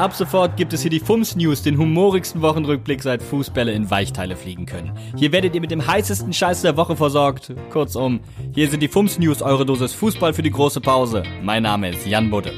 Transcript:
Ab sofort gibt es hier die Fums News, den humorigsten Wochenrückblick, seit Fußbälle in Weichteile fliegen können. Hier werdet ihr mit dem heißesten Scheiß der Woche versorgt. Kurzum, hier sind die Fums News, eure Dosis Fußball für die große Pause. Mein Name ist Jan Budde.